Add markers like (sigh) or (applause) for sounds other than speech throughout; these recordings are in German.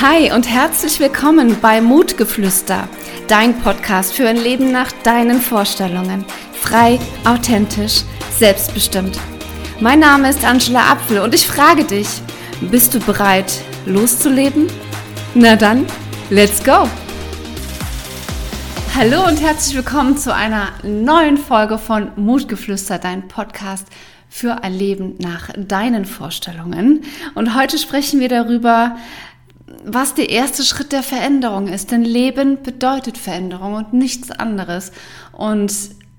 Hi und herzlich willkommen bei Mutgeflüster, dein Podcast für ein Leben nach deinen Vorstellungen. Frei, authentisch, selbstbestimmt. Mein Name ist Angela Apfel und ich frage dich, bist du bereit, loszuleben? Na dann, let's go! Hallo und herzlich willkommen zu einer neuen Folge von Mutgeflüster, dein Podcast für ein Leben nach deinen Vorstellungen. Und heute sprechen wir darüber, was der erste Schritt der Veränderung ist. Denn Leben bedeutet Veränderung und nichts anderes. Und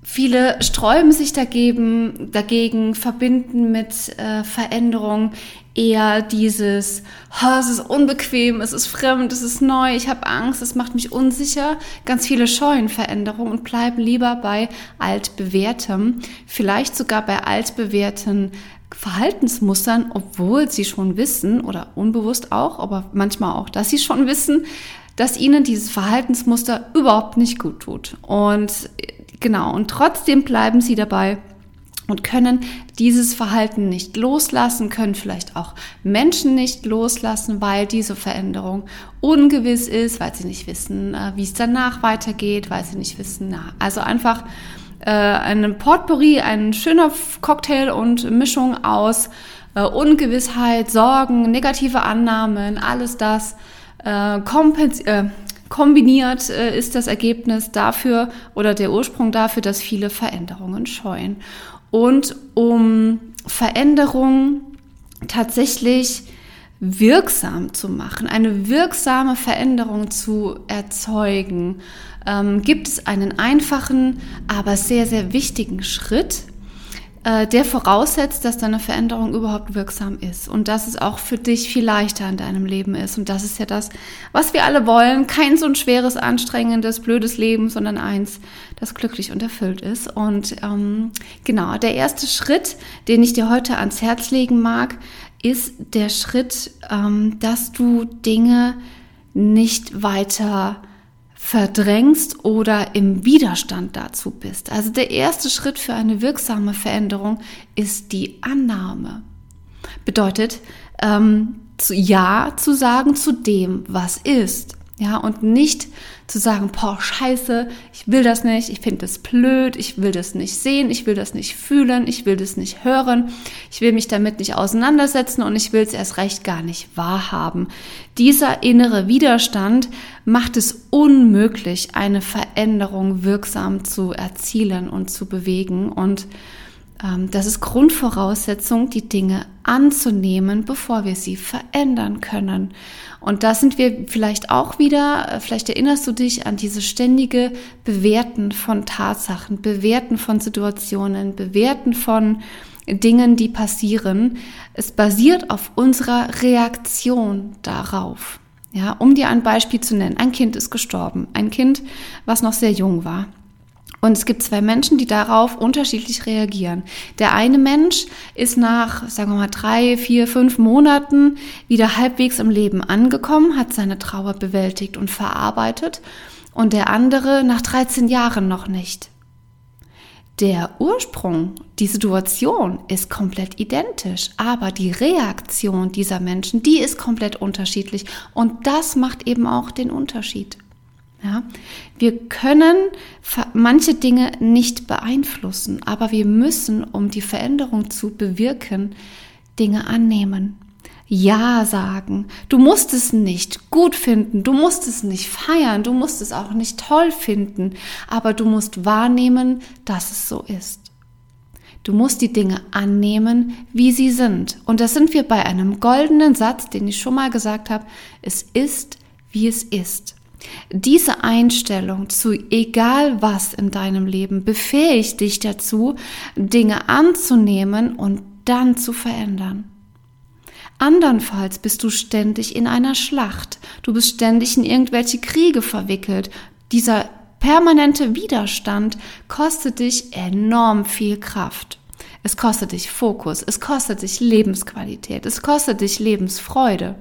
Viele sträuben sich dagegen, dagegen verbinden mit äh, Veränderung eher dieses, oh, es ist unbequem, es ist fremd, es ist neu, ich habe Angst, es macht mich unsicher. Ganz viele scheuen Veränderung und bleiben lieber bei altbewährtem, vielleicht sogar bei altbewährten Verhaltensmustern, obwohl sie schon wissen oder unbewusst auch, aber manchmal auch, dass sie schon wissen, dass ihnen dieses Verhaltensmuster überhaupt nicht gut tut. Und Genau, und trotzdem bleiben sie dabei und können dieses Verhalten nicht loslassen, können vielleicht auch Menschen nicht loslassen, weil diese Veränderung ungewiss ist, weil sie nicht wissen, äh, wie es danach weitergeht, weil sie nicht wissen, na, also einfach äh, ein Potpourri, ein schöner Cocktail und Mischung aus äh, Ungewissheit, Sorgen, negative Annahmen, alles das äh, äh, Kombiniert äh, ist das Ergebnis dafür oder der Ursprung dafür, dass viele Veränderungen scheuen. Und um Veränderungen tatsächlich wirksam zu machen, eine wirksame Veränderung zu erzeugen, ähm, gibt es einen einfachen, aber sehr, sehr wichtigen Schritt, äh, der voraussetzt, dass deine Veränderung überhaupt wirksam ist und dass es auch für dich viel leichter in deinem Leben ist. Und das ist ja das, was wir alle wollen. Kein so ein schweres, anstrengendes, blödes Leben, sondern eins, das glücklich und erfüllt ist. Und ähm, genau, der erste Schritt, den ich dir heute ans Herz legen mag, ist der Schritt, ähm, dass du Dinge nicht weiter verdrängst oder im Widerstand dazu bist. Also der erste Schritt für eine wirksame Veränderung ist die Annahme. Bedeutet, ähm, zu Ja zu sagen zu dem, was ist. Ja, und nicht zu sagen, boah, scheiße, ich will das nicht, ich finde das blöd, ich will das nicht sehen, ich will das nicht fühlen, ich will das nicht hören, ich will mich damit nicht auseinandersetzen und ich will es erst recht gar nicht wahrhaben. Dieser innere Widerstand macht es unmöglich, eine Veränderung wirksam zu erzielen und zu bewegen und das ist Grundvoraussetzung, die Dinge anzunehmen, bevor wir sie verändern können. Und da sind wir vielleicht auch wieder, äh, vielleicht erinnerst du dich an diese ständige Bewerten von Tatsachen, Bewerten von Situationen, Bewerten von Dingen, die passieren. Es basiert auf unserer Reaktion darauf. Ja, um dir ein Beispiel zu nennen. Ein Kind ist gestorben. Ein Kind, was noch sehr jung war. Und es gibt zwei Menschen, die darauf unterschiedlich reagieren. Der eine Mensch ist nach, sagen wir mal, drei, vier, fünf Monaten wieder halbwegs im Leben angekommen, hat seine Trauer bewältigt und verarbeitet. Und der andere nach 13 Jahren noch nicht. Der Ursprung, die Situation ist komplett identisch, aber die Reaktion dieser Menschen, die ist komplett unterschiedlich. Und das macht eben auch den Unterschied. Ja, wir können manche Dinge nicht beeinflussen, aber wir müssen, um die Veränderung zu bewirken, Dinge annehmen. Ja sagen. Du musst es nicht gut finden, du musst es nicht feiern, du musst es auch nicht toll finden, aber du musst wahrnehmen, dass es so ist. Du musst die Dinge annehmen, wie sie sind. Und da sind wir bei einem goldenen Satz, den ich schon mal gesagt habe. Es ist, wie es ist. Diese Einstellung zu egal was in deinem Leben befähigt dich dazu, Dinge anzunehmen und dann zu verändern. Andernfalls bist du ständig in einer Schlacht, du bist ständig in irgendwelche Kriege verwickelt. Dieser permanente Widerstand kostet dich enorm viel Kraft. Es kostet dich Fokus, es kostet dich Lebensqualität, es kostet dich Lebensfreude.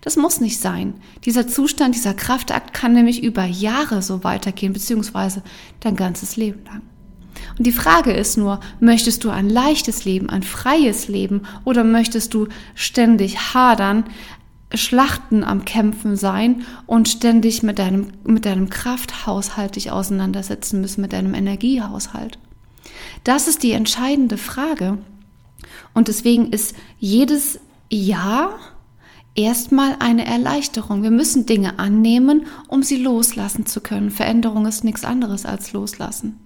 Das muss nicht sein. Dieser Zustand, dieser Kraftakt kann nämlich über Jahre so weitergehen, beziehungsweise dein ganzes Leben lang. Und die Frage ist nur, möchtest du ein leichtes Leben, ein freies Leben oder möchtest du ständig hadern, Schlachten am Kämpfen sein und ständig mit deinem, mit deinem Krafthaushalt dich auseinandersetzen müssen, mit deinem Energiehaushalt. Das ist die entscheidende Frage. Und deswegen ist jedes Ja erstmal eine Erleichterung. Wir müssen Dinge annehmen, um sie loslassen zu können. Veränderung ist nichts anderes als loslassen.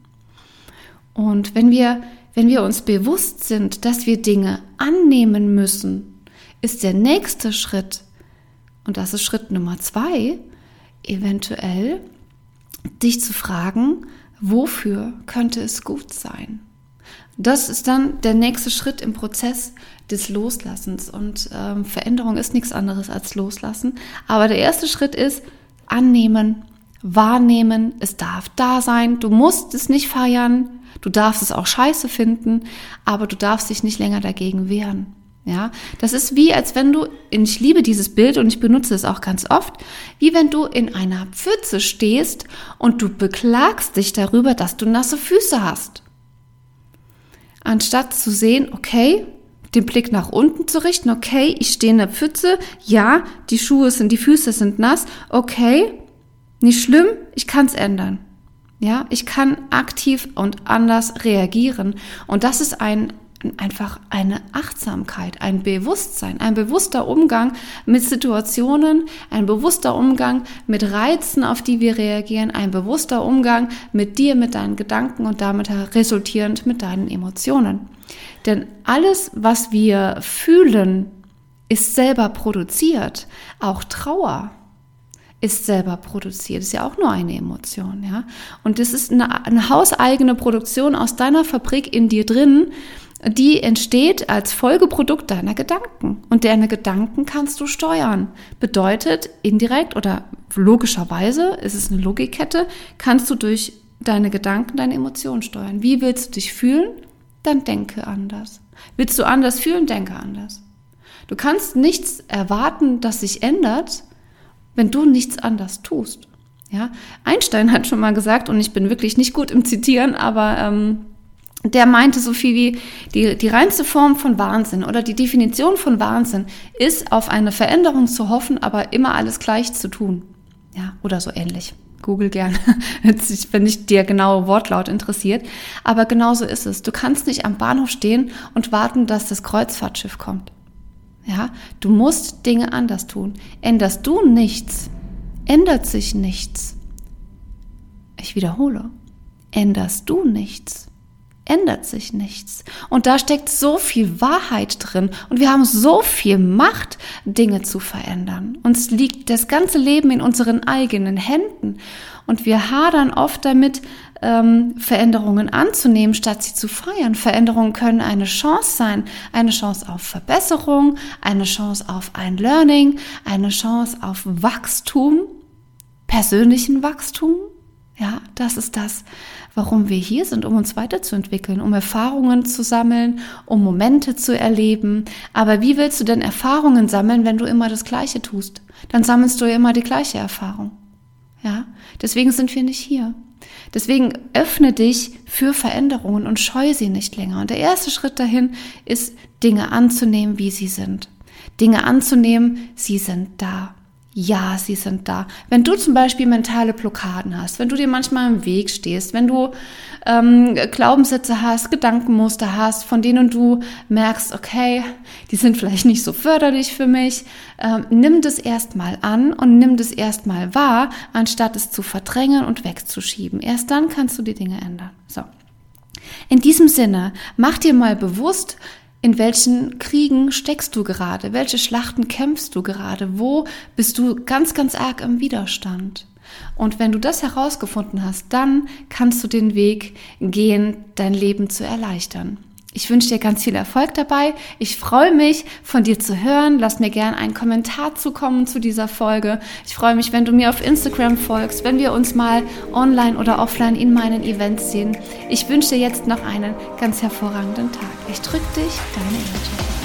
Und wenn wir, wenn wir uns bewusst sind, dass wir Dinge annehmen müssen, ist der nächste Schritt, und das ist Schritt Nummer zwei, eventuell dich zu fragen, wofür könnte es gut sein? Das ist dann der nächste Schritt im Prozess des Loslassens. Und ähm, Veränderung ist nichts anderes als Loslassen. Aber der erste Schritt ist annehmen, wahrnehmen. Es darf da sein. Du musst es nicht feiern. Du darfst es auch scheiße finden, aber du darfst dich nicht länger dagegen wehren. Ja, das ist wie, als wenn du, ich liebe dieses Bild und ich benutze es auch ganz oft, wie wenn du in einer Pfütze stehst und du beklagst dich darüber, dass du nasse Füße hast anstatt zu sehen, okay, den Blick nach unten zu richten, okay, ich stehe in der Pfütze, ja, die Schuhe sind, die Füße sind nass, okay, nicht schlimm, ich kann es ändern. Ja, ich kann aktiv und anders reagieren. Und das ist ein einfach eine Achtsamkeit, ein Bewusstsein, ein bewusster Umgang mit Situationen, ein bewusster Umgang mit Reizen, auf die wir reagieren, ein bewusster Umgang mit dir, mit deinen Gedanken und damit resultierend mit deinen Emotionen. Denn alles, was wir fühlen, ist selber produziert. Auch Trauer ist selber produziert. Ist ja auch nur eine Emotion, ja. Und das ist eine, eine hauseigene Produktion aus deiner Fabrik in dir drin, die entsteht als Folgeprodukt deiner Gedanken. Und deine Gedanken kannst du steuern. Bedeutet, indirekt oder logischerweise, ist es eine Logikkette, kannst du durch deine Gedanken deine Emotionen steuern. Wie willst du dich fühlen? Dann denke anders. Willst du anders fühlen? Denke anders. Du kannst nichts erwarten, das sich ändert, wenn du nichts anders tust. Ja, Einstein hat schon mal gesagt, und ich bin wirklich nicht gut im Zitieren, aber ähm, der meinte so viel wie, die, die reinste Form von Wahnsinn oder die Definition von Wahnsinn ist, auf eine Veränderung zu hoffen, aber immer alles gleich zu tun. Ja, oder so ähnlich. Google gern, (laughs) wenn dich der genaue Wortlaut interessiert. Aber genauso ist es. Du kannst nicht am Bahnhof stehen und warten, dass das Kreuzfahrtschiff kommt. Ja, du musst Dinge anders tun. Änderst du nichts, ändert sich nichts. Ich wiederhole. Änderst du nichts, ändert sich nichts. Und da steckt so viel Wahrheit drin und wir haben so viel Macht, Dinge zu verändern. Uns liegt das ganze Leben in unseren eigenen Händen und wir hadern oft damit, ähm, Veränderungen anzunehmen, statt sie zu feiern. Veränderungen können eine Chance sein, eine Chance auf Verbesserung, eine Chance auf ein Learning, eine Chance auf Wachstum, persönlichen Wachstum. Ja, das ist das, warum wir hier sind, um uns weiterzuentwickeln, um Erfahrungen zu sammeln, um Momente zu erleben. Aber wie willst du denn Erfahrungen sammeln, wenn du immer das Gleiche tust? Dann sammelst du ja immer die gleiche Erfahrung. Ja, deswegen sind wir nicht hier. Deswegen öffne dich für Veränderungen und scheue sie nicht länger. Und der erste Schritt dahin ist, Dinge anzunehmen, wie sie sind. Dinge anzunehmen, sie sind da ja, sie sind da. Wenn du zum Beispiel mentale Blockaden hast, wenn du dir manchmal im Weg stehst, wenn du ähm, Glaubenssätze hast, Gedankenmuster hast, von denen du merkst, okay, die sind vielleicht nicht so förderlich für mich, ähm, nimm das erstmal an und nimm das erstmal wahr, anstatt es zu verdrängen und wegzuschieben. Erst dann kannst du die Dinge ändern. So. In diesem Sinne, mach dir mal bewusst, in welchen Kriegen steckst du gerade? Welche Schlachten kämpfst du gerade? Wo bist du ganz, ganz arg im Widerstand? Und wenn du das herausgefunden hast, dann kannst du den Weg gehen, dein Leben zu erleichtern. Ich wünsche dir ganz viel Erfolg dabei. Ich freue mich, von dir zu hören. Lass mir gerne einen Kommentar zukommen zu dieser Folge. Ich freue mich, wenn du mir auf Instagram folgst, wenn wir uns mal online oder offline in meinen Events sehen. Ich wünsche dir jetzt noch einen ganz hervorragenden Tag. Ich drücke dich, deine Erde.